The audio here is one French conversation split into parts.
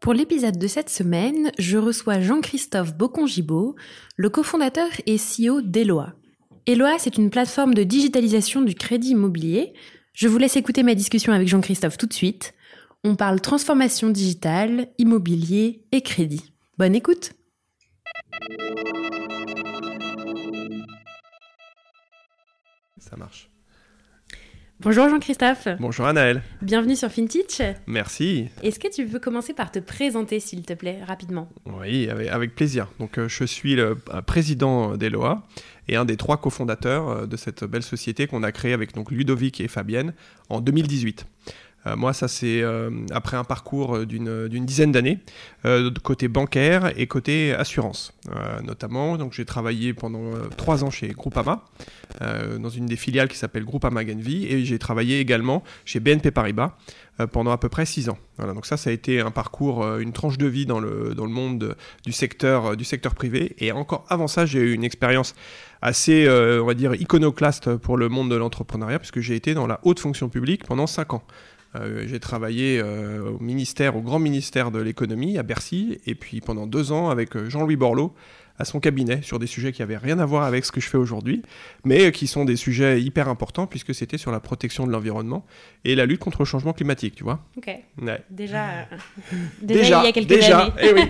Pour l'épisode de cette semaine, je reçois Jean-Christophe Bocongibaud, le cofondateur et CEO d'Eloa. Eloa, c'est une plateforme de digitalisation du crédit immobilier. Je vous laisse écouter ma discussion avec Jean-Christophe tout de suite. On parle transformation digitale, immobilier et crédit. Bonne écoute Ça marche. Bonjour Jean-Christophe. Bonjour Anaël. Bienvenue sur FinTech. Merci. Est-ce que tu veux commencer par te présenter, s'il te plaît, rapidement? Oui, avec, plaisir. Donc, euh, je suis le euh, président d'Eloa et un des trois cofondateurs euh, de cette belle société qu'on a créée avec donc, Ludovic et Fabienne en 2018. Euh, moi, ça c'est euh, après un parcours d'une dizaine d'années, côté bancaire et côté assurance, notamment. Donc j'ai travaillé pendant trois ans chez Groupama, dans une des filiales qui s'appelle Groupama Genvi, et j'ai travaillé également chez BNP Paribas pendant à peu près six ans. Voilà, donc ça, ça a été un parcours, une tranche de vie dans le, dans le monde du secteur, du secteur privé. Et encore avant ça, j'ai eu une expérience assez, on va dire, iconoclaste pour le monde de l'entrepreneuriat, puisque j'ai été dans la haute fonction publique pendant cinq ans. Euh, j'ai travaillé euh, au ministère, au grand ministère de l'économie à Bercy, et puis pendant deux ans avec euh, Jean-Louis Borloo à son cabinet sur des sujets qui n'avaient rien à voir avec ce que je fais aujourd'hui, mais qui sont des sujets hyper importants puisque c'était sur la protection de l'environnement et la lutte contre le changement climatique, tu vois. Ok. Déjà, déjà, il y a quelques déjà, années. Eh oui.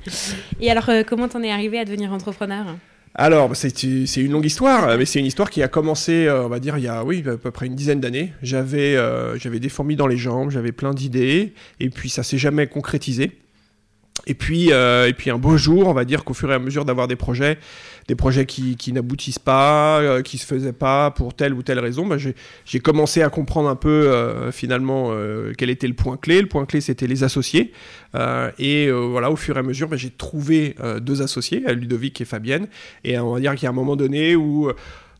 et alors, comment t'en es arrivé à devenir entrepreneur? Alors, bah, c'est une longue histoire, mais c'est une histoire qui a commencé, euh, on va dire, il y a oui, à peu près une dizaine d'années. J'avais euh, j'avais des fourmis dans les jambes, j'avais plein d'idées, et puis ça s'est jamais concrétisé. Et puis, euh, et puis un beau jour, on va dire qu'au fur et à mesure d'avoir des projets, des projets qui, qui n'aboutissent pas, euh, qui se faisaient pas pour telle ou telle raison, bah, j'ai commencé à comprendre un peu euh, finalement quel était le point clé. Le point clé, c'était les associés. et voilà, au fur et à mesure, bah, j'ai trouvé deux associés, Ludovic et Fabienne. Et on va dire qu'il y a un moment donné où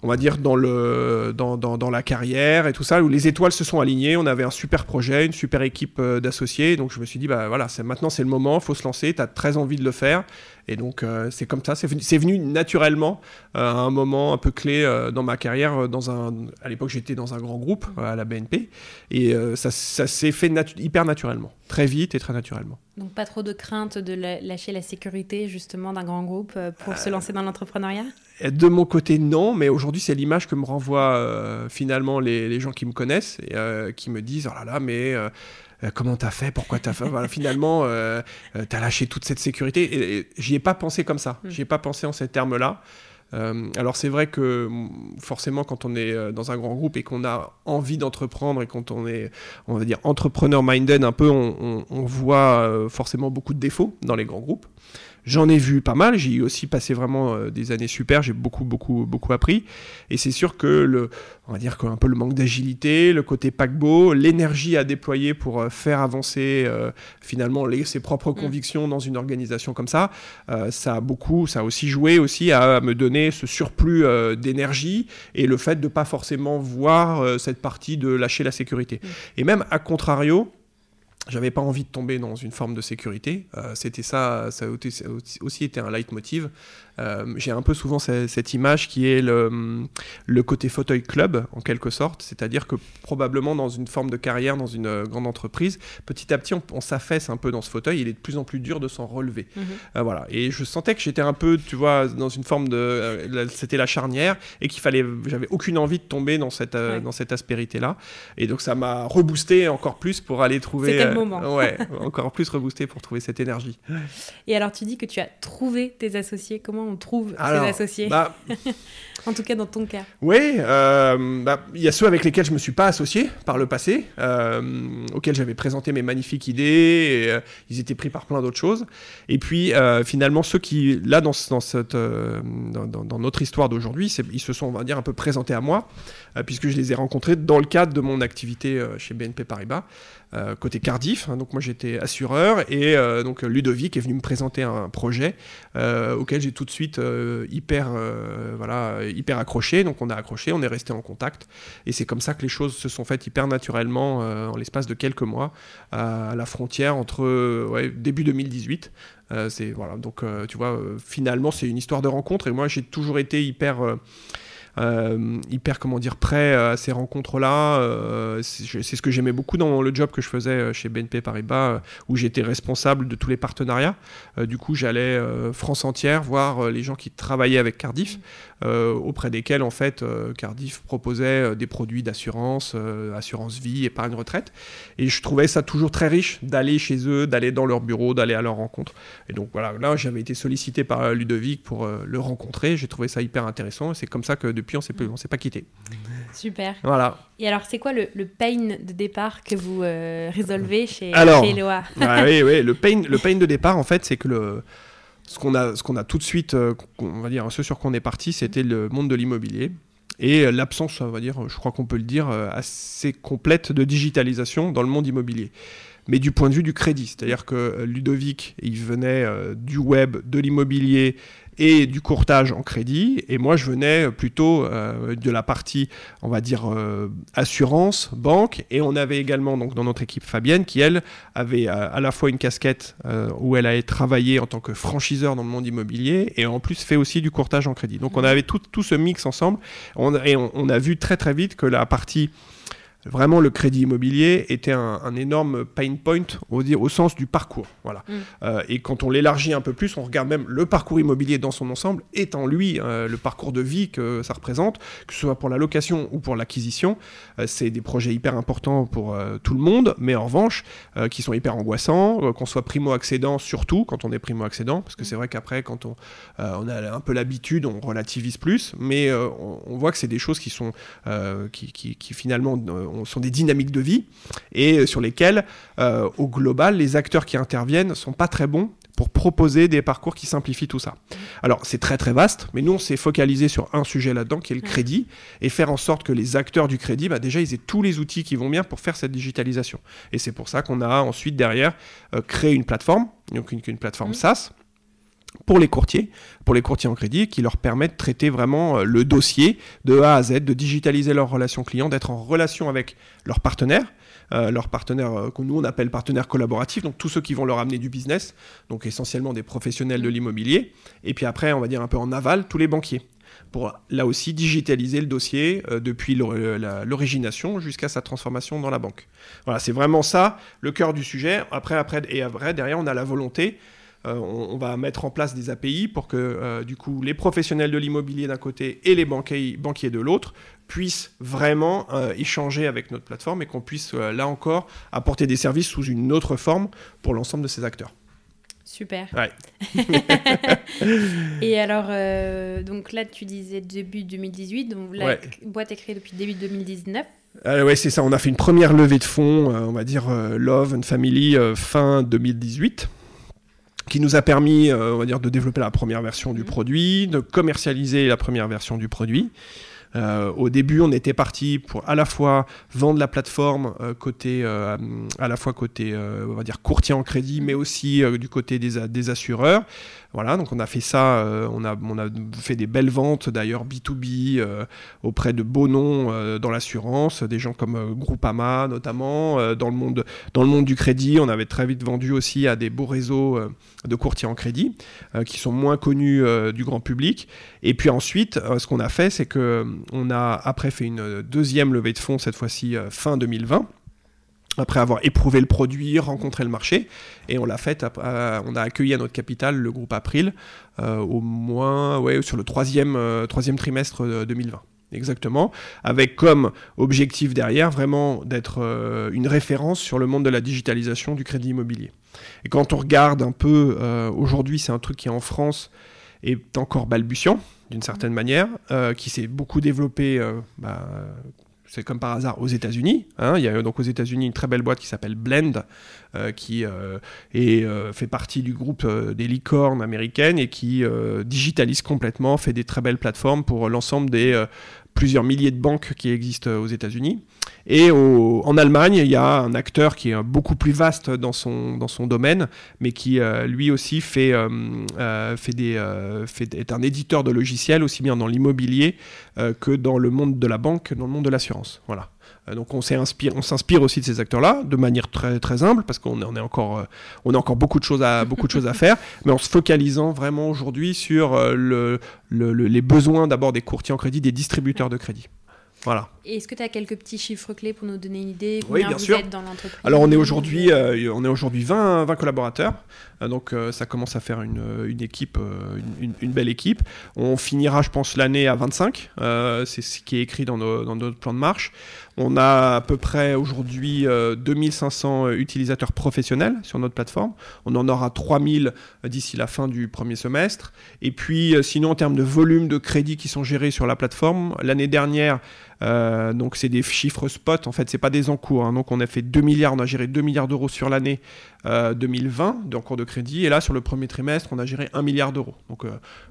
on va dire, dans, le, dans, dans, la carrière et tout ça, où les étoiles se sont alignées. On avait un super projet, une super équipe euh, d'associés. Donc je me suis dit, bah voilà, maintenant c'est le moment, faut se lancer, tu as très envie de le faire. Et donc, euh, c'est comme ça, c'est venu, venu, naturellement euh, à un moment un peu clé euh, dans ma carrière. Dans un, à l'époque, j'étais dans un grand groupe à la BNP. Et ça, ça s'est fait hyper naturellement, très vite et très naturellement. Donc, pas trop de crainte de lâcher la sécurité, justement, d'un grand groupe pour se lancer dans l'entrepreneuriat? De mon côté, non. Mais aujourd'hui, c'est l'image que me renvoient finalement les, les, gens qui me connaissent et qui me disent Oh là là, mais euh, comment t'as fait, pourquoi t'as fait? voilà, finalement, euh, euh, t'as lâché toute cette sécurité. Et, j'y ai pas pensé comme ça. Mm. J'y ai pas pensé en ces termes-là. Alors c'est vrai que mm, forcément quand on est dans un grand groupe et qu'on a envie d'entreprendre et quand on est, on va dire, entrepreneur minded un peu, on, on voit forcément beaucoup de défauts dans les grands groupes. J'en ai vu pas mal, j'ai aussi passé vraiment euh, des années super, j'ai beaucoup, beaucoup, beaucoup appris. Et c'est sûr que le, on va dire qu'un peu le manque d'agilité, le côté paquebot, l'énergie à déployer pour euh, faire avancer euh, finalement les, ses propres mm. convictions dans une organisation comme ça, ça a beaucoup, ça a aussi joué aussi à, me donner ce surplus d'énergie et le fait de pas forcément voir cette partie de lâcher la sécurité. Mm. Et même à contrario, j'avais pas envie de tomber dans une forme de sécurité. Euh, c'était ça, ça a aussi été un leitmotiv. Euh, j'ai un peu souvent cette, image qui est le, le, côté fauteuil club, en quelque sorte. C'est-à-dire que probablement dans une forme de carrière, dans une euh, grande entreprise, petit à petit, on, s'affaisse un peu dans ce fauteuil. Il est de plus en plus dur de s'en relever. Mhm. voilà. Et je sentais que j'étais un peu, tu vois, dans une forme de. C'était la charnière et qu'il fallait. J'avais aucune envie de tomber dans cette, dans cette aspérité-là. Et donc ça m'a reboosté encore plus pour aller trouver moment. ouais, encore plus reboosté pour trouver cette énergie. Et alors, tu dis que tu as trouvé tes associés. Comment on trouve ses associés bah, En tout cas, dans ton cas. Oui, euh, bah, il y a ceux avec lesquels je me suis pas associé par le passé, euh, auxquels j'avais présenté mes magnifiques idées. Et, euh, ils étaient pris par plein d'autres choses. Et puis, finalement, ceux qui, là, dans, dans, cette, dans, dans notre histoire d'aujourd'hui, ils se sont, on va dire, un peu présentés à moi, puisque je les ai rencontrés dans le cadre de mon activité chez BNP Paribas. Euh, côté Cardiff. Hein, donc moi j'étais assureur et euh, donc Ludovic est venu me présenter un projet euh, auquel j'ai tout de suite hyper voilà hyper accroché. Donc on a accroché, on est resté en contact et c'est comme ça que les choses se sont faites hyper naturellement en l'espace de quelques mois à la frontière entre début 2018. c'est voilà donc tu vois finalement c'est une histoire de rencontre et moi j'ai toujours été hyper hyper, comment dire, prêt à ces rencontres-là. Euh, c'est ce que j'aimais beaucoup dans le job que je faisais euh, chez BNP Paribas, où j'étais responsable de tous les partenariats. du coup, j'allais France entière voir les gens qui travaillaient avec Cardiff, auprès desquels, en fait, Cardiff proposait des produits d'assurance, assurance vie, épargne retraite. Et je trouvais ça toujours très riche d'aller chez eux, d'aller dans leur bureau, d'aller à leur rencontre. Et donc voilà, là, j'avais été sollicité par Ludovic pour le rencontrer. J'ai trouvé ça hyper intéressant. C'est comme ça que depuis, on ne s'est pas quitté. Super. Voilà. Et alors, c'est quoi le, pain de départ que vous euh, résolvez chez, alors, Eloa Oui, oui, le pain, le pain de départ, en fait, c'est que le, ce qu'on a, ce qu'on a tout de suite, euh, on va dire, ce sur quoi on est parti, c'était le monde de l'immobilier et l'absence, on va dire, je crois qu'on peut le dire, euh, assez complète de digitalisation dans le monde immobilier mais du point de vue du crédit. C'est-à-dire que Ludovic, il venait du web, de l'immobilier et du courtage en crédit. Et moi, je venais plutôt euh, de la partie, on va dire, euh, assurance, banque. Et on avait également, donc, dans notre équipe, Fabienne, qui, elle, avait euh, à la fois une casquette où elle a travaillé en tant que franchiseur dans le monde immobilier et en plus fait aussi du courtage en crédit. Donc, on avait tout, tout ce mix ensemble. et on, a vu très, très vite que la partie Vraiment, le crédit immobilier était un, énorme pain point au, au, sens du parcours. Voilà. Mm. Euh, et quand on l'élargit un peu plus, on regarde même le parcours immobilier dans son ensemble, étant lui euh, le parcours de vie que ça représente, que ce soit pour la location ou pour l'acquisition. Euh, c'est des projets hyper importants pour tout le monde, mais en revanche, qui sont hyper angoissants, qu'on soit primo-accédant, surtout quand on est primo-accédant, parce que mm. c'est vrai qu'après, quand on, on, a un peu l'habitude, on relativise plus, mais on, voit que c'est des choses qui sont, qui, qui, qui, finalement sont des dynamiques de vie et sur lesquelles, euh, au global, les acteurs qui interviennent sont pas très bons pour proposer des parcours qui simplifient tout ça. Alors c'est très très vaste, mais nous on s'est focalisé sur un sujet là-dedans qui est le crédit et faire en sorte que les acteurs du crédit, bah, déjà ils aient tous les outils qui vont bien pour faire cette digitalisation. Et c'est pour ça qu'on a ensuite derrière euh, créé une plateforme, donc une, une plateforme mmh. SaaS pour les courtiers, pour les courtiers en crédit, qui leur permettent de traiter vraiment euh, le dossier de A à Z, de digitaliser leur relation client, d'être en relation avec leurs partenaires, euh, leurs partenaires euh, que nous on appelle partenaires collaboratifs, donc tous ceux qui vont leur amener du business, donc essentiellement des professionnels de l'immobilier, et puis après on va dire un peu en aval, tous les banquiers pour là aussi digitaliser le dossier depuis l'origination jusqu'à sa transformation dans la banque. Voilà, c'est vraiment ça le cœur du sujet. Après, après et après, derrière, on a la volonté euh, on, va mettre en place des API pour que euh, du coup les professionnels de l'immobilier d'un côté et les banquiers, banquiers de l'autre puissent vraiment euh, échanger avec notre plateforme et qu'on puisse là encore apporter des services sous une autre forme pour l'ensemble de ces acteurs. Super. et alors, donc là, tu disais début 2018, donc la boîte est créée depuis début 2019. ouais, c'est ça. On a fait une première levée de fonds, on va dire Love and Family fin 2018 qui nous a permis, euh, on va dire, de développer la première version du mmh. produit, de commercialiser la première version du produit. Euh, au début, on était parti pour à la fois vendre la plateforme euh, côté, euh, à la fois côté, on va dire courtier en crédit, mais aussi du côté des, des, assureurs. Voilà, donc on a fait ça, on, a, on a fait des belles ventes d'ailleurs B2B auprès de beaux noms dans l'assurance, des gens comme Groupama notamment, dans, le monde, dans le monde du crédit, on avait très vite vendu aussi à des beaux réseaux de courtiers en crédit qui sont moins connus du grand public. Et puis ensuite, ce qu'on a fait, c'est que on a après fait une deuxième levée de fonds, cette fois-ci euh, fin 2020 après avoir éprouvé le produit, rencontré le marché, et on l'a fait, euh, on a accueilli à notre capital le groupe April euh, au moins ouais, sur le troisième, troisième trimestre 2020. exactement, avec comme objectif derrière vraiment d'être euh, une référence sur le monde de la digitalisation du crédit immobilier. Et quand on regarde un peu, euh, aujourd'hui c'est un truc qui en France est encore balbutiant d'une certaine manière, euh, qui s'est beaucoup développé bah, c'est comme par hasard aux États-Unis. Hein. il y a donc aux États-Unis une très belle boîte qui s'appelle Blend, qui fait partie du groupe des licornes américaines et qui digitalise complètement, fait des très belles plateformes pour l'ensemble des plusieurs milliers de banques qui existent aux États-Unis. Et en Allemagne, il y a un acteur qui est beaucoup plus vaste dans son, dans son domaine, mais qui euh, lui aussi fait, euh, euh, fait des, fait, est un éditeur de logiciels, aussi bien dans l'immobilier que dans le monde de la banque, dans le monde de l'assurance. Voilà. Donc on s'inspire aussi de ces acteurs-là, de manière très, très humble, parce qu'on est, encore, on a encore beaucoup de choses à, beaucoup de choses à faire, mais en se focalisant vraiment aujourd'hui sur le, les besoins d'abord des courtiers en crédit, des distributeurs de crédit. Voilà. Est-ce que tu as quelques petits chiffres clés pour nous donner une idée Oui, bien sûr. dans l'entreprise? Alors on est aujourd'hui on est aujourd'hui 20, 20 collaborateurs, donc ça commence à faire une, une équipe, une, une, belle équipe. On finira, je pense, l'année à 25. c'est ce qui est écrit dans, nos, dans notre plan de marche. On a à peu près aujourd'hui 2500 euh, euh, utilisateurs professionnels sur notre plateforme. On en aura 3000 euh, d'ici la fin du premier semestre. Et puis, sinon, en termes de volume de crédits qui sont gérés sur la plateforme, l'année dernière, euh, donc c'est des chiffres spot, en fait, c'est pas des encours. Hein. Donc on a fait 2 milliards, on a géré 2 milliards d'euros sur l'année 2020 d'encours de crédit. Et là, sur le premier trimestre, on a géré 1 milliard d'euros. Donc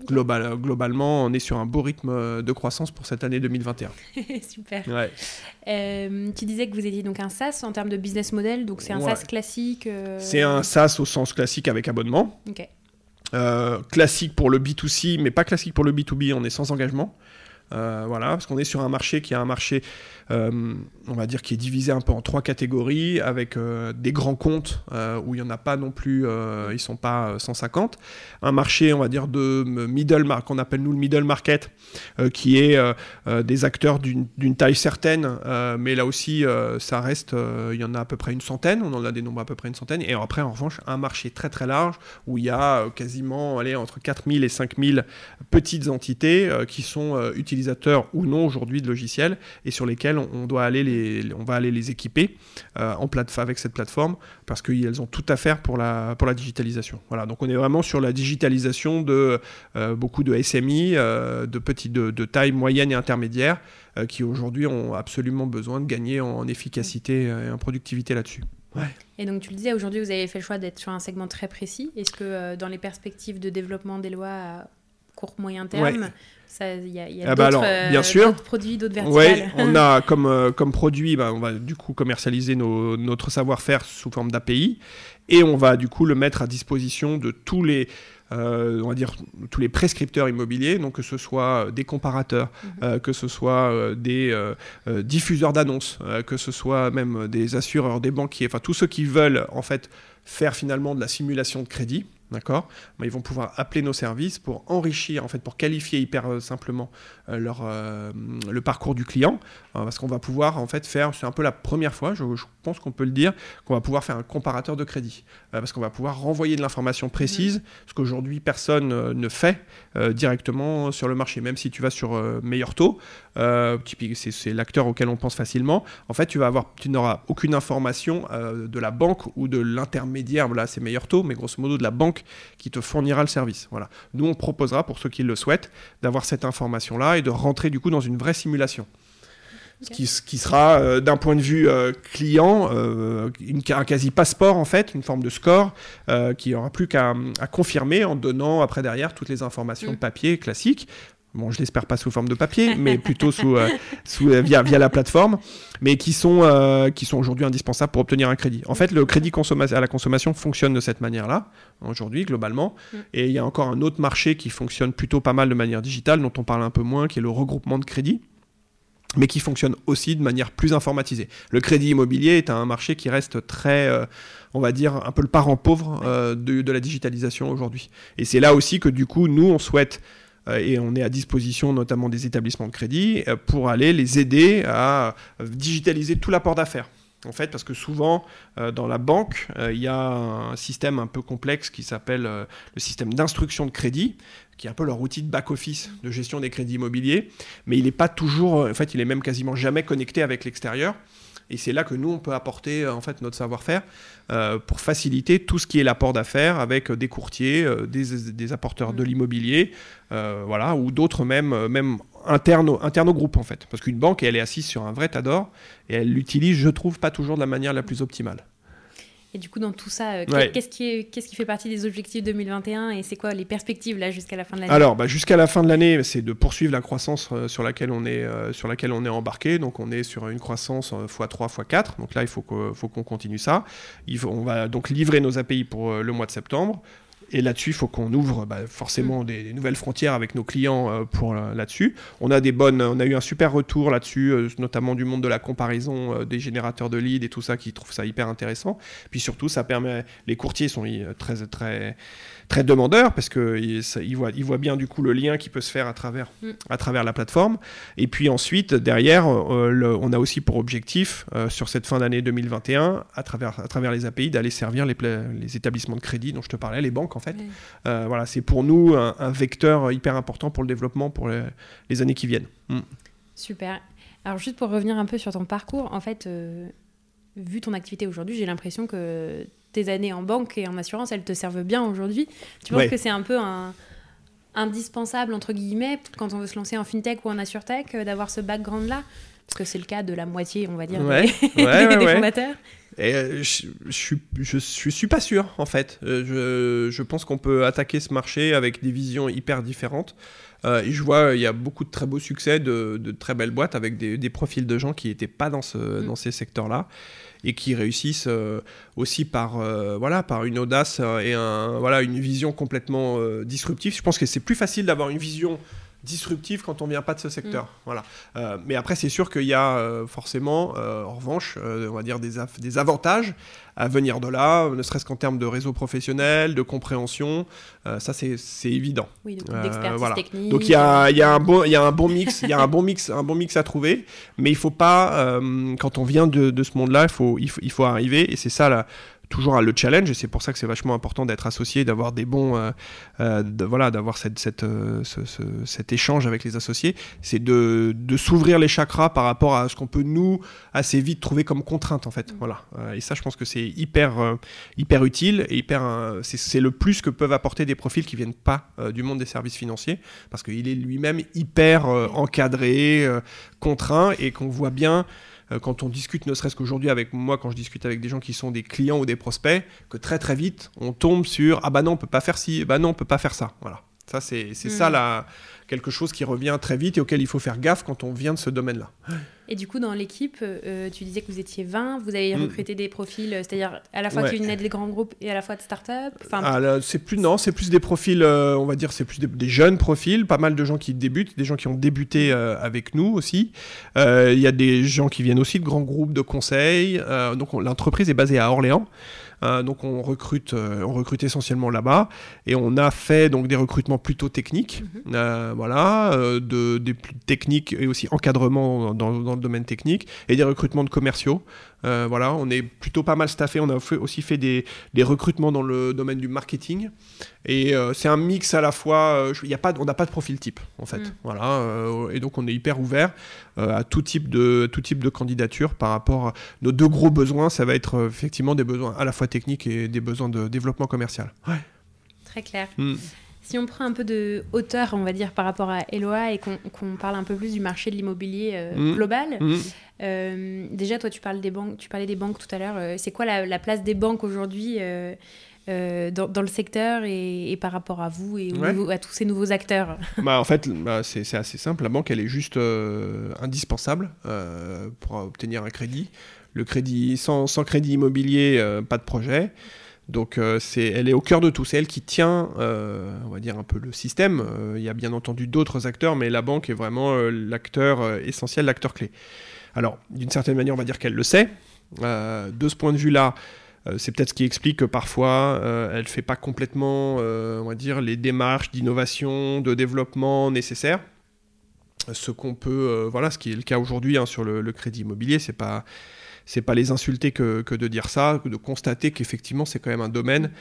global, globalement, on est sur un beau rythme de croissance pour cette année 2021. Super. Euh, tu disais que vous étiez donc un SaaS en termes de business model, donc c'est un SaaS classique euh, C'est un SaaS au sens classique avec abonnement. Euh, classique pour le B2C, mais pas classique pour le B2B, on est sans engagement. Voilà, parce qu'on est sur un marché qui a un marché euh, on va dire, qui est divisé un peu en trois catégories, avec euh, des grands comptes euh, où il n'y en a pas non plus, ils sont pas 150. Un marché, on va dire, de middle market, qu'on appelle nous le middle market, qui est des acteurs d'une taille certaine, mais là aussi, ça reste, il y en a à peu près une centaine, on en a des nombres à peu près une centaine. Et après, en revanche, un marché très très large où il y a quasiment allez, entre 4000 et 5000 petites entités qui sont utilisateurs ou non aujourd'hui de logiciels et sur lesquels on, doit aller les, on va aller les équiper euh, en avec cette plateforme parce qu'elles ont tout à faire pour la, pour la digitalisation. Voilà, donc on est vraiment sur la digitalisation de euh, beaucoup de SMI, euh, de, petits, de, taille moyenne et intermédiaire, qui aujourd'hui ont absolument besoin de gagner en, efficacité et en productivité là-dessus. Et donc tu le disais, aujourd'hui vous avez fait le choix d'être sur un segment très précis. Est-ce que dans les perspectives de développement des lois à court moyen terme, il y a, ah bah euh, produits, d'autres verticales. On a comme, euh, comme produit, bah, on va du coup commercialiser notre savoir-faire sous forme d'API et on va du coup le mettre à disposition de tous les, euh, on va dire, tous les prescripteurs immobiliers, donc que ce soit des comparateurs, mhm. que ce soit des diffuseurs d'annonces, que ce soit même des assureurs, des banquiers, enfin tous ceux qui veulent en fait faire finalement de la simulation de crédit. D'accord. Ils vont pouvoir appeler nos services pour enrichir, en fait, pour qualifier hyper euh, simplement euh, euh, le parcours du client, parce qu'on va pouvoir en fait faire, c'est un peu la première fois, je, pense qu'on peut le dire, qu'on va pouvoir faire un comparateur de crédit, parce qu'on va pouvoir renvoyer de l'information précise, ce qu'aujourd'hui personne ne fait directement sur le marché, même si tu vas sur meilleur taux, c'est l'acteur auquel on pense facilement, en fait tu vas avoir, tu n'auras aucune information de la banque ou de l'intermédiaire, là c'est meilleur taux, mais grosso modo de la banque qui te fournira le service. Voilà. Nous, on proposera, pour ceux qui le souhaitent, d'avoir cette information-là et de rentrer du coup dans une vraie simulation. Ce, qui, qui, sera, euh, d'un point de vue euh, client, euh, une, un quasi-passeport, en fait, une forme de score, qui n'aura plus qu'à confirmer en donnant après derrière toutes les informations mm. de papier classiques bon, je l'espère pas sous forme de papier, mais plutôt sous, euh, sous euh, via, via la plateforme, mais qui sont, euh, qui sont aujourd'hui indispensables pour obtenir un crédit. En fait, le crédit à la consommation fonctionne de cette manière-là, aujourd'hui, globalement, mm. et il y a encore un autre marché qui fonctionne plutôt pas mal de manière digitale, dont on parle un peu moins, qui est le regroupement de crédit mais qui fonctionne aussi de manière plus informatisée. Le crédit immobilier est un marché qui reste très, on va dire, un peu le parent pauvre de, de la digitalisation aujourd'hui. Et c'est là aussi que du coup, nous, on souhaite euh, et on est à disposition notamment des établissements de crédit euh, pour aller les aider à euh, digitaliser tout l'apport d'affaires. En fait, parce que souvent, euh, dans la banque, euh, il y a un système un peu complexe qui s'appelle euh, le système d'instruction de crédit, qui est un peu leur outil de back-office de gestion des crédits immobiliers, mais il n'est pas toujours, en fait, il est même quasiment jamais connecté avec l'extérieur. Et c'est là que nous, on peut apporter en fait notre savoir-faire pour faciliter tout ce qui est l'apport d'affaires avec des courtiers, des, apporteurs de l'immobilier, voilà, ou d'autres même, même interne au, interne au groupe en fait. Parce qu'une banque, elle est assise sur un vrai tas d'or et elle l'utilise, je trouve, pas toujours de la manière la plus optimale. Et du coup, dans tout ça, euh, qu'est-ce qui, fait partie des objectifs 2021 et c'est quoi les perspectives là jusqu'à la fin de l'année? Alors, bah, jusqu'à la fin de l'année, c'est de poursuivre la croissance euh, sur, laquelle on est, euh, sur laquelle on est embarqué. Donc, on est sur une croissance x3, x4. Donc là, il faut, qu'on continue ça. Il on va donc livrer nos API pour le mois de septembre. Et là-dessus, il faut qu'on ouvre bah, forcément mm. des, nouvelles frontières avec nos clients euh, pour euh, là-dessus. On a des bonnes, on a eu un super retour là-dessus, euh, notamment du monde de la comparaison des générateurs de leads et tout ça, qui trouvent ça hyper intéressant. Puis surtout, ça permet, les courtiers sont très très très demandeurs parce qu'ils voient, ils voient bien du coup le lien qui peut se faire à travers, mm. à travers la plateforme. Et puis ensuite, derrière, on a aussi pour objectif sur cette fin d'année 2021, à travers, à travers les API, d'aller servir les, les établissements de crédit dont je te parlais, les banques en fait. Euh, voilà, c'est pour nous un, vecteur hyper important pour le développement pour les, années qui viennent. Mm. Super. Alors juste pour revenir un peu sur ton parcours, en fait, euh, vu ton activité aujourd'hui, j'ai l'impression que tes années en banque et en assurance, elles te servent bien aujourd'hui. Tu penses que c'est un peu un indispensable entre guillemets quand on veut se lancer en fintech ou en assurtech euh, d'avoir ce background là parce que c'est le cas de la moitié on va dire des, fondateurs et euh, je, je, je, je, suis pas sûr, en fait. Euh, je, je pense qu'on peut attaquer ce marché avec des visions hyper différentes. Euh, et je vois, il y a beaucoup de très beaux succès, de, de très belles boîtes avec des, des, profils de gens qui n'étaient pas dans, ce, mm. dans ces secteurs-là et qui réussissent aussi par, voilà, par une audace et un, voilà, une vision complètement disruptive. Je pense que c'est plus facile d'avoir une vision disruptif quand on vient pas de ce secteur. Mm. Voilà. Euh, mais après, c'est sûr qu'il y a euh, forcément, euh, en revanche, on va dire des, des, avantages à venir de là, ne serait-ce qu'en termes de réseau professionnel, de compréhension. ça, c'est évident. Oui, d'expertise voilà. technique. Donc il y a, y, a un bon, y a un bon mix, il y a un bon mix, un bon mix à trouver. Mais il faut pas, quand on vient de, de ce monde-là, il faut, il faut, il faut arriver. Et c'est ça la toujours le challenge et c'est pour ça que c'est vachement important d'être associé, d'avoir des bons, euh, euh, voilà, d'avoir cette, cette, euh, cet échange avec les associés, c'est de, de s'ouvrir les chakras par rapport à ce qu'on peut nous assez vite trouver comme contrainte en fait, mm. voilà. et ça, je pense que c'est hyper, hyper utile et hyper, c'est le plus que peuvent apporter des profils qui viennent pas du monde des services financiers parce qu'il est lui-même hyper encadré, contraint et qu'on voit bien quand on discute, ne serait-ce qu'aujourd'hui avec moi, quand je discute avec des gens qui sont des clients ou des prospects, que très très vite, on tombe sur ah bah non, on peut pas faire ci, bah non, on peut pas faire ça. Voilà. Ça, c'est mm. ça la, quelque chose qui revient très vite et auquel il faut faire gaffe quand on vient de ce domaine-là. Et du coup, dans l'équipe, euh, tu disais que vous étiez 20, vous avez mm. recruté des profils, euh, c'est-à-dire à la fois qui venaient des grands groupes et à la fois de start-up enfin... Ah, c'est plus, non, c'est plus des profils, euh, on va dire, c'est plus des, jeunes profils, pas mal de gens qui débutent, des gens qui ont débuté avec nous aussi. Il y a des gens qui viennent aussi de grands groupes de conseils. donc l'entreprise est basée à Orléans. Euh, donc on recrute, euh, on recrute essentiellement là-bas et on a fait donc des recrutements plutôt techniques, mhm. euh, voilà, de, des techniques et aussi encadrement dans, dans, le domaine technique et des recrutements de commerciaux. Voilà, on est plutôt pas mal staffé. On a aussi fait des, des, recrutements dans le domaine du marketing. Et c'est un mix à la fois. Y a pas, on n'a pas de profil type, en fait. Mhm. Voilà, et donc on est hyper ouvert à tout type, de, tout type de candidature par rapport à nos deux gros besoins. Ça va être effectivement des besoins à la fois techniques et des besoins de développement commercial. Ouais. Très clair. Hmm. Si on prend un peu de hauteur, on va dire, par rapport à Eloa et qu'on parle un peu plus du marché de l'immobilier euh, hmm. global, hmm. Euh, déjà, toi, tu, parles des banques, tu parlais des banques tout à l'heure. Euh, c'est quoi la, place des banques aujourd'hui dans, le secteur et, par rapport à vous et à tous ces nouveaux acteurs? Bah, En fait, bah, c'est assez simple. La banque, elle est juste indispensable pour obtenir un crédit. Le crédit, sans, crédit immobilier, pas de projet. Donc euh, elle est au cœur de tout. C'est elle qui tient, euh, on va dire, un peu le système. Il y a bien entendu d'autres acteurs, mais la banque est vraiment l'acteur essentiel, l'acteur clé. Alors, d'une certaine manière, on va dire qu'elle le sait. de ce point de vue-là, c'est peut-être ce qui explique que parfois, elle ne fait pas complètement, on va dire, les démarches d'innovation, de développement nécessaires ce qu'on peut, voilà, ce qui est le cas aujourd'hui hein, sur le, le, crédit immobilier, c'est pas, c'est pas les insulter que, que, de dire ça, de constater qu'effectivement c'est quand même un domaine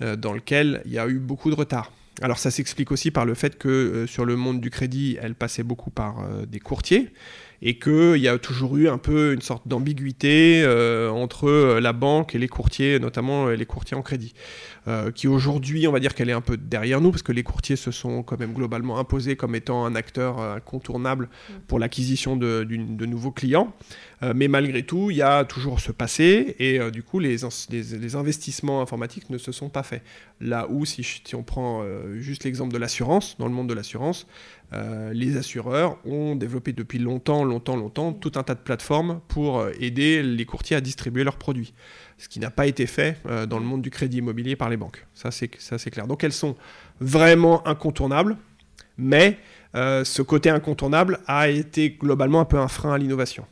dans lequel il y a eu beaucoup de retard. Alors ça s'explique aussi par le fait que sur le monde du crédit, elle passait beaucoup par des courtiers et qu'il y a toujours eu un peu une sorte d'ambiguïté euh, entre euh, la banque et les courtiers, notamment euh, les courtiers en crédit, qui aujourd'hui, on va dire qu'elle est un peu derrière nous, parce que les courtiers se sont quand même globalement imposés comme étant un acteur incontournable mm. pour l'acquisition de, nouveaux clients. mais malgré tout, il y a toujours ce passé, et du coup, les, les, investissements informatiques ne se sont pas faits. Là où, si, si on prend juste l'exemple de l'assurance, dans le monde de l'assurance, euh, les assureurs ont développé depuis longtemps, longtemps, longtemps tout un tas de plateformes pour euh, aider les courtiers à distribuer leurs produits. Ce qui n'a pas été fait euh, dans le monde du crédit immobilier par les banques. Ça, c'est clair. Donc elles sont vraiment incontournables, mais ce côté incontournable a été globalement un peu un frein à l'innovation.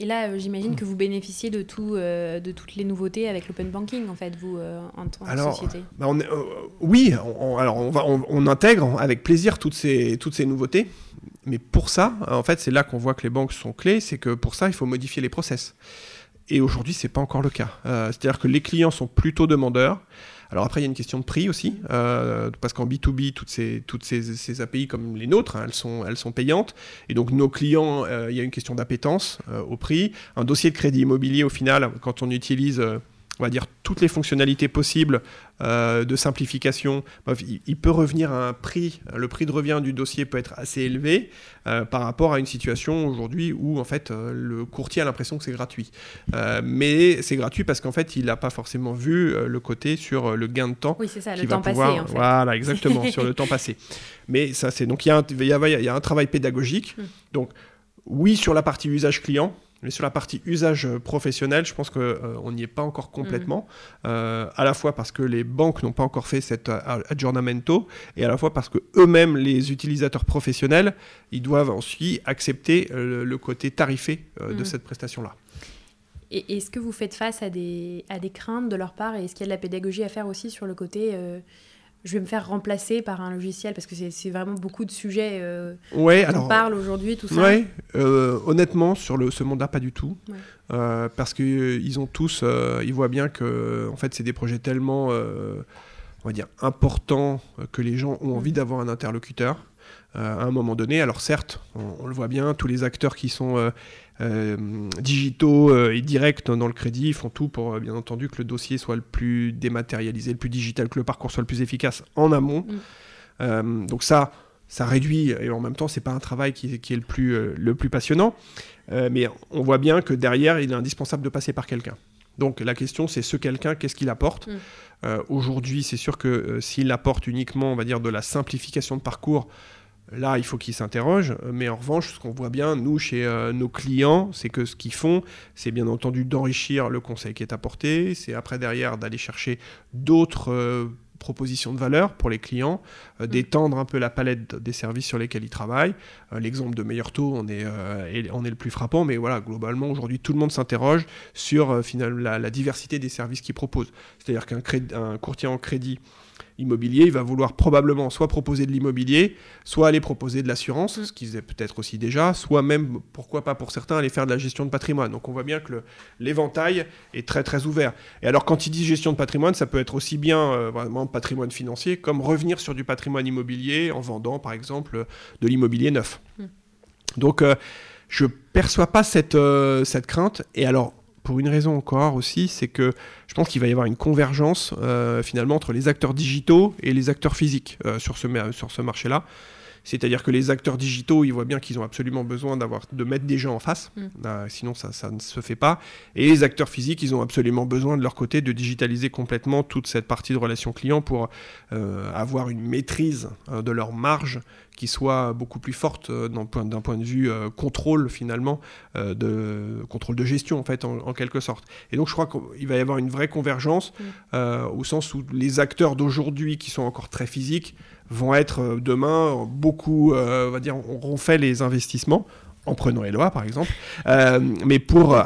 Et là, euh, j'imagine que vous bénéficiez de, tout, euh, de toutes les nouveautés avec l'open banking, en fait, vous, euh, en tant que société. Bah on oui, on, alors on, va, on, intègre avec plaisir toutes ces, toutes ces nouveautés. Mais pour ça, en fait, c'est là qu'on voit que les banques sont clés, c'est que pour ça, il faut modifier les process. Et aujourd'hui, c'est pas encore le cas. C'est-à-dire que les clients sont plutôt demandeurs. Alors après, il y a une question de prix aussi, euh, parce qu'en B2B, toutes ces, toutes ces, API comme les nôtres, hein, elles, sont, elles sont payantes. Et donc nos clients, euh, il y a une question d'appétence euh, au prix. Un dossier de crédit immobilier, au final, quand on utilise on va dire, toutes les fonctionnalités possibles euh, de simplification, il, peut revenir à un prix, le prix de revient du dossier peut être assez élevé euh, par rapport à une situation aujourd'hui où en fait euh, le courtier a l'impression que c'est gratuit. mais c'est gratuit parce qu'en fait il n'a pas forcément vu le côté sur le gain de temps. Oui, c'est ça, le temps passé. En fait. Voilà, exactement, sur le temps passé. Mais ça, c'est donc il y, y, a un travail pédagogique. Hum. Donc oui, sur la partie usage client, mais sur la partie usage professionnel, je pense qu'on euh, n'y est pas encore complètement, mm. euh, à la fois parce que les banques n'ont pas encore fait cet aggiornamento, et à la fois parce que eux-mêmes, les utilisateurs professionnels, ils doivent ensuite accepter euh, le côté tarifé de mm. cette prestation-là. Et est-ce que vous faites face à des, à des craintes de leur part, et est-ce qu'il y a de la pédagogie à faire aussi sur le côté je vais me faire remplacer par un logiciel parce que c'est vraiment beaucoup de sujets euh, ouais, on parle aujourd'hui, tout ça. Ouais, euh, honnêtement, sur le, ce mandat, pas du tout. Euh, parce qu'ils ont tous, ils voient bien que en fait, c'est des projets tellement, on va dire, importants que les gens ont envie d'avoir un interlocuteur. à un moment donné. Alors certes, on, le voit bien, tous les acteurs qui sont euh, digitaux euh, et directs dans le crédit font tout pour, euh, bien entendu, que le dossier soit le plus dématérialisé, le plus digital, que le parcours soit le plus efficace en amont. Mm. donc ça, ça réduit, et en même temps, c'est pas un travail qui, est le plus, le plus passionnant, mais on voit bien que derrière, il est indispensable de passer par quelqu'un. Donc la question, c'est ce quelqu'un, qu'est-ce qu'il apporte mm. Aujourd'hui, c'est sûr que s'il apporte uniquement, on va dire, de la simplification de parcours, Là, il faut qu'ils s'interrogent, mais en revanche, ce qu'on voit bien, nous, chez euh, nos clients, c'est que ce qu'ils font, c'est bien entendu d'enrichir le conseil qui est apporté, c'est après derrière d'aller chercher d'autres euh, propositions de valeur pour les clients, euh, mm. d'étendre un peu la palette des services sur lesquels ils travaillent. L'exemple de meilleur taux, on est, on est le plus frappant, mais voilà, globalement, aujourd'hui, tout le monde s'interroge sur finalement, la, la, diversité des services qu'ils proposent. C'est-à-dire qu'un courtier en crédit immobilier, il va vouloir probablement soit proposer de l'immobilier, soit aller proposer de l'assurance, mm. ce qu'ils faisaient peut-être aussi déjà, soit même, pourquoi pas pour certains, aller faire de la gestion de patrimoine. Donc on voit bien que l'éventail est très très ouvert. Et alors quand il dit gestion de patrimoine, ça peut être aussi bien euh, vraiment patrimoine financier, comme revenir sur du patrimoine immobilier en vendant par exemple de l'immobilier neuf. Mm. Donc euh, je perçois pas cette, euh, cette crainte. Et alors pour une raison encore aussi, c'est que je pense qu'il va y avoir une convergence euh, finalement entre les acteurs digitaux et les acteurs physiques euh, sur ce, sur ce marché-là. C'est-à-dire que les acteurs digitaux, ils voient bien qu'ils ont absolument besoin d'avoir, de mettre des gens en face, mm. euh, sinon ça, ça, ne se fait pas. Et les acteurs physiques, ils ont absolument besoin de leur côté de digitaliser complètement toute cette partie de relation client pour avoir une maîtrise de leur marge qui soit beaucoup plus forte euh, d'un point, point, de vue euh, contrôle finalement, euh, de contrôle de gestion en fait en, quelque sorte. Et donc je crois qu'il va y avoir une vraie convergence au sens où les acteurs d'aujourd'hui qui sont encore très physiques vont être demain beaucoup, on va dire, on fait les investissements en prenant Eloi par exemple, mais pour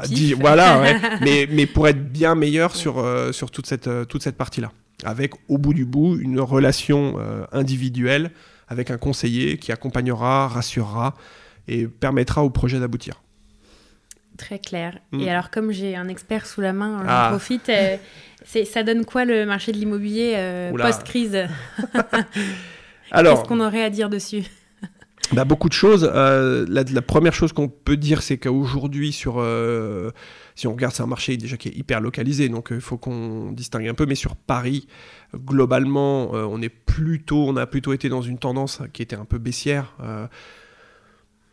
voilà, mais, mais pour être bien meilleur sur, sur toute cette, toute cette partie-là, avec au bout du bout une relation individuelle avec un conseiller qui accompagnera, rassurera et permettra au projet d'aboutir. Très clair. Mm. Et alors, comme j'ai un expert sous la main, j'en Ah. profite. euh, c'est- ça donne quoi le marché de l'immobilier euh, post-crise? Alors, Qu'est-ce qu'on aurait à dire dessus? Bah, beaucoup de choses. Euh, la, première chose qu'on peut dire, c'est qu'aujourd'hui, sur, euh, si on regarde, c'est un marché déjà qui est hyper localisé, donc euh, il faut qu'on distingue un peu. Mais sur Paris, globalement, on est plutôt, on a plutôt été dans une tendance qui était un peu baissière.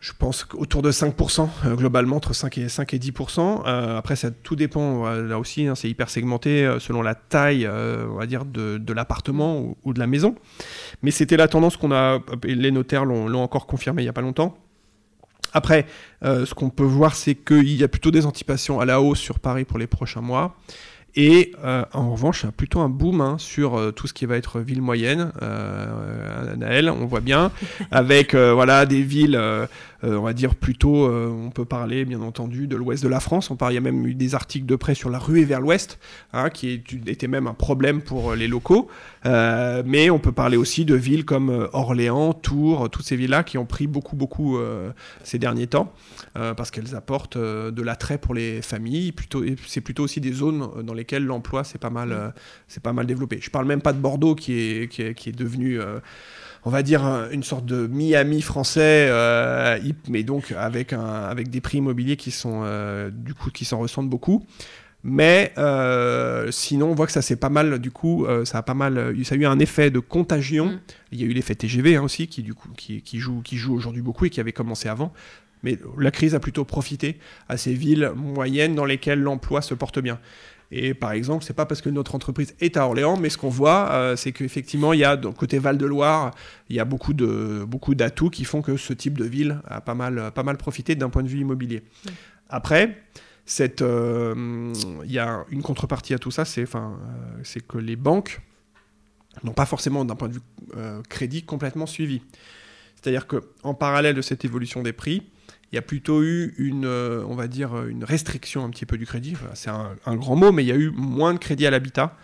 Je pense qu'autour de 5%, euh, globalement, entre 5 et, 5 et 10%. Euh, après, ça tout dépend, euh, là aussi, hein, c'est hyper segmenté selon la taille, on va dire, de, l'appartement ou, de la maison. Mais c'était la tendance qu'on a, et les notaires l'ont encore confirmé il n'y a pas longtemps. Après, ce qu'on peut voir, c'est qu'il y a plutôt des anticipations à la hausse sur Paris pour les prochains mois. Et euh, en revanche, plutôt un boom hein, sur euh, tout ce qui va être ville moyenne. Euh, Naël, on voit bien, avec euh, voilà des villes, on va dire plutôt, on peut parler bien entendu de l'ouest de la France. On parle, il y a même eu des articles de près sur la ruée vers l'ouest, hein, qui était même un problème pour les locaux. Mais on peut parler aussi de villes comme Orléans, Tours, toutes ces villes-là qui ont pris beaucoup, beaucoup ces derniers temps, parce qu'elles apportent de l'attrait pour les familles. Plutôt, c'est plutôt aussi des zones dans lesquelles l'emploi c'est pas mal, euh, c'est pas mal développé. Je parle même pas de Bordeaux qui est, qui est, qui est devenu euh, on va dire un- une sorte de Miami français, euh, mais donc avec, un, avec des prix immobiliers qui sont euh, du coup qui s'en ressentent beaucoup. Mais euh, sinon, on voit que ça c'est pas mal. Du coup, ça a pas mal. Ça a eu un effet de contagion. Mm. Il y a eu l'effet TGV hein, aussi, qui du coup qui, qui joue, qui joue aujourd'hui beaucoup et qui avait commencé avant. Mais la crise a plutôt profité à ces villes moyennes dans lesquelles l'emploi se porte bien. Et par exemple, c'est pas parce que notre entreprise est à Orléans, mais ce qu'on voit, euh, c'est qu'effectivement, il y a, donc, côté Val-de-Loire, il y a beaucoup de beaucoup d'atouts qui font que ce type de ville a pas mal, pas mal profité d'un point de vue immobilier. Ouais. Après, euh, il y a une contrepartie à tout ça, c'est, enfin, euh, c'est que les banques n'ont pas forcément, d'un point de vue euh, crédit, complètement suivi. C'est-à-dire que en parallèle de cette évolution des prix, il y a plutôt eu une, euh, on va dire, euh, une restriction un petit peu du crédit. Enfin, c'est un, un grand mot, mais il y a eu moins de crédits à l'habitat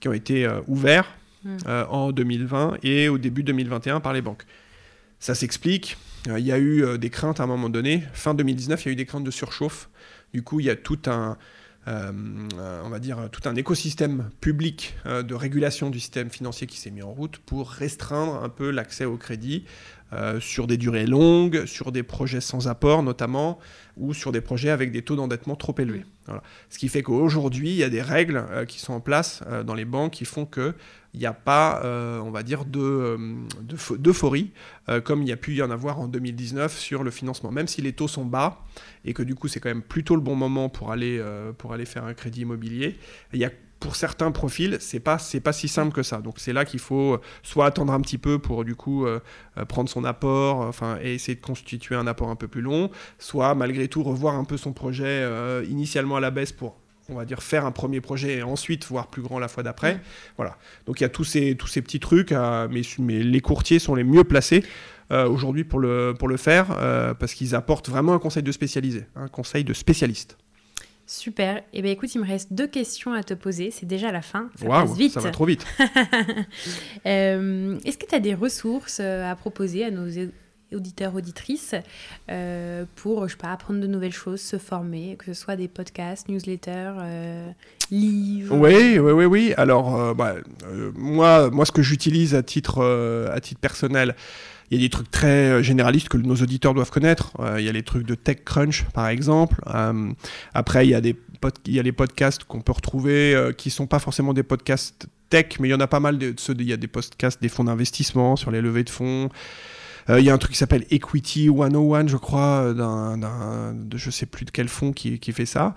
qui ont été euh, ouverts Mm. euh, en 2020 et au début 2021 par les banques. Ça s'explique. Il y a eu des craintes à un moment donné. Fin 2019, il y a eu des craintes de surchauffe. Du coup, il y a tout un, euh, on va dire, tout un écosystème public euh, de régulation du système financier qui s'est mis en route pour restreindre un peu l'accès au crédit euh, sur des durées longues, sur des projets sans apport notamment, ou sur des projets avec des taux d'endettement trop élevés. Voilà. Ce qui fait qu'aujourd'hui, il y a des règles euh, qui sont en place euh, dans les banques qui font que il n'y a pas, on va dire, de, de d'euphorie, euh, comme il y a pu y en avoir en 2019 sur le financement. Même si les taux sont bas, et que du coup c'est quand même plutôt le bon moment pour aller, pour aller faire un crédit immobilier, il y a pour certains profils, c'est pas c'est pas si simple que ça. Donc c'est là qu'il faut euh, soit attendre un petit peu pour du coup euh, euh, prendre son apport, enfin et essayer de constituer un apport un peu plus long, soit malgré tout revoir un peu son projet euh, initialement à la baisse pour on va dire faire un premier projet et ensuite voir plus grand la fois d'après. Voilà. Donc il y a tous ces tous ces petits trucs, mais, mais les courtiers sont les mieux placés. euh, aujourd'hui pour le, pour le faire parce qu'ils apportent vraiment un conseil de spécialisé, un conseil de spécialiste. Super. Et bien écoute, il me reste deux questions à te poser. C'est déjà la fin. Ça passe vite. ça va trop vite. Euh, Est-ce que tu as des ressources euh, à proposer à nos auditeurs, auditrices, euh, pour, je sais pas, apprendre de nouvelles choses, se former, que ce soit des podcasts, newsletters, euh, livres? Oui, oui, oui, oui. Alors, bah, moi, moi, ce que j'utilise à titre, à titre personnel, il y a des trucs très euh, généralistes que nos auditeurs doivent connaître. Euh, il y a les trucs de TechCrunch, par exemple. Euh, après, il y a des les podcasts qu'on peut retrouver euh, qui sont pas forcément des podcasts tech, mais il y en a pas mal. De, ceux il y a des podcasts des fonds d'investissement sur les levées de fonds. Il y a un truc qui s'appelle Equity 101, je crois, d'un, de je sais plus de quel fonds qui, fait ça.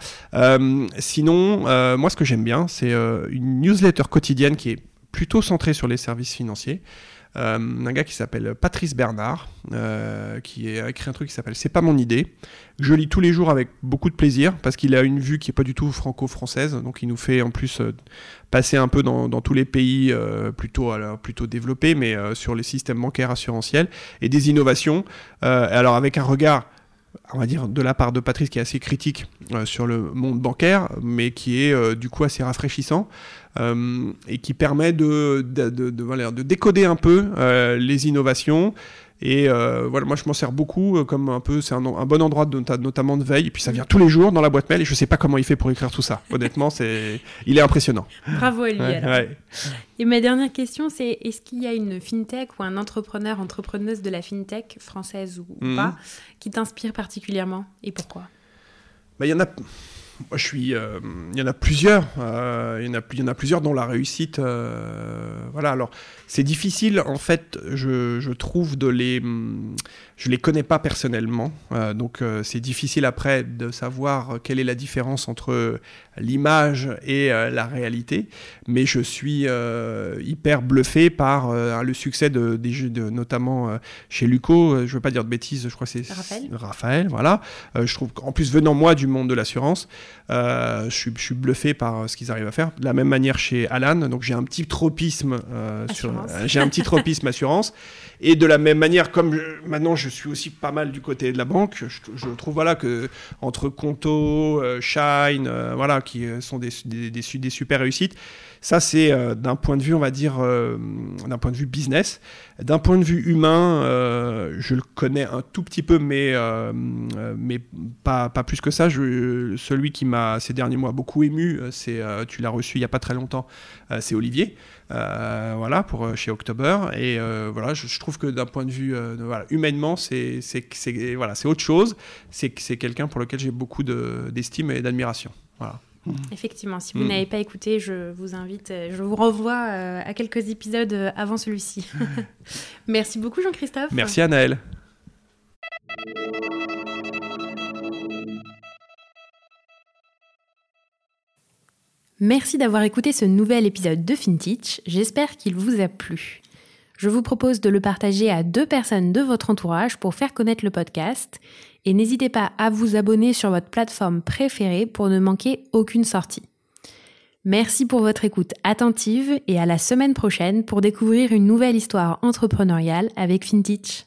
Sinon, moi, ce que j'aime bien, c'est une newsletter quotidienne qui est plutôt centrée sur les services financiers. Euh, un gars qui s'appelle Patrice Bernard, euh, qui a écrit un truc qui s'appelle C'est pas mon idée. Je lis tous les jours avec beaucoup de plaisir parce qu'il a une vue qui est pas du tout franco-française, donc il nous fait en plus euh, passer un peu dans, tous les pays plutôt, plutôt développés, mais sur les systèmes bancaires assurantiels et des innovations. Alors avec un regard on va dire de la part de Patrice qui est assez critique sur le monde bancaire, mais qui est du coup assez rafraîchissant euh, et qui permet de, de, de- de- voilà, de décoder un peu euh, les innovations Et euh, voilà, moi je m'en sers beaucoup euh, comme un peu, c'est un, un, bon endroit de, notamment de veille. Et puis ça vient tous les jours dans la boîte mail et je sais pas comment il fait pour écrire tout ça. Honnêtement, c'est, il est impressionnant. Bravo à lui. Et ma dernière question, c'est est-ce qu'il y a une fintech ou un entrepreneur, entrepreneuse de la fintech française ou, mhm. pas, qui t'inspire particulièrement et pourquoi? Bah, il y en a moi, je suis. Euh, il y en a plusieurs. Euh, il, y en a, il y en a plusieurs dont la réussite. Euh, voilà. Alors, c'est difficile, en fait, je, je, trouve, de les. Je les connais pas personnellement. donc, c'est difficile après de savoir quelle est la différence entre l'image et la réalité. Mais je suis hyper bluffé par le succès de, des jeux, de, notamment chez Luco. Je veux pas dire de bêtises, je crois que c'est Raphaël. Raphaël, voilà. je trouve qu'en plus, venant moi du monde de l'assurance, euh, je, suis, je, suis, bluffé par euh, ce qu'ils arrivent à faire. De la même manière chez Alan, donc j'ai un petit tropisme euh, sur, j'ai un petit tropisme assurance. Et de la même manière, comme maintenant je suis aussi pas mal du côté de la banque, je, trouve voilà que entre Conto, Shine, voilà qui sont des, des, des, des super réussites. Ça, c'est euh, d'un point de vue, on va dire, euh, d'un point de vue business. D'un point de vue humain, euh, je le connais un tout petit peu, mais, mais pas, pas plus que ça. Je, celui qui m'a, ces derniers mois, beaucoup ému, c'est, tu l'as reçu il n'y a pas très longtemps, c'est Olivier. voilà, pour chez October. Et voilà, je, trouve que d'un point de vue voilà, humainement, c'est, c'est, voilà, c'est autre chose. C'est, c'est quelqu'un pour lequel j'ai beaucoup d'estime et d'admiration. Voilà. Mm. Effectivement, si vous mm. n'avez pas écouté, je vous invite, euh, je vous renvoie euh, à quelques épisodes euh, avant celui-ci. Merci beaucoup Jean-Christophe. Merci Anaël. Merci d'avoir écouté ce nouvel épisode de FinTech, j'espère qu'il vous a plu. Je vous propose de le partager à deux personnes de votre entourage pour faire connaître le podcast et n'hésitez pas à vous abonner sur votre plateforme préférée pour ne manquer aucune sortie. Merci pour votre écoute attentive et à la semaine prochaine pour découvrir une nouvelle histoire entrepreneuriale avec FinTech.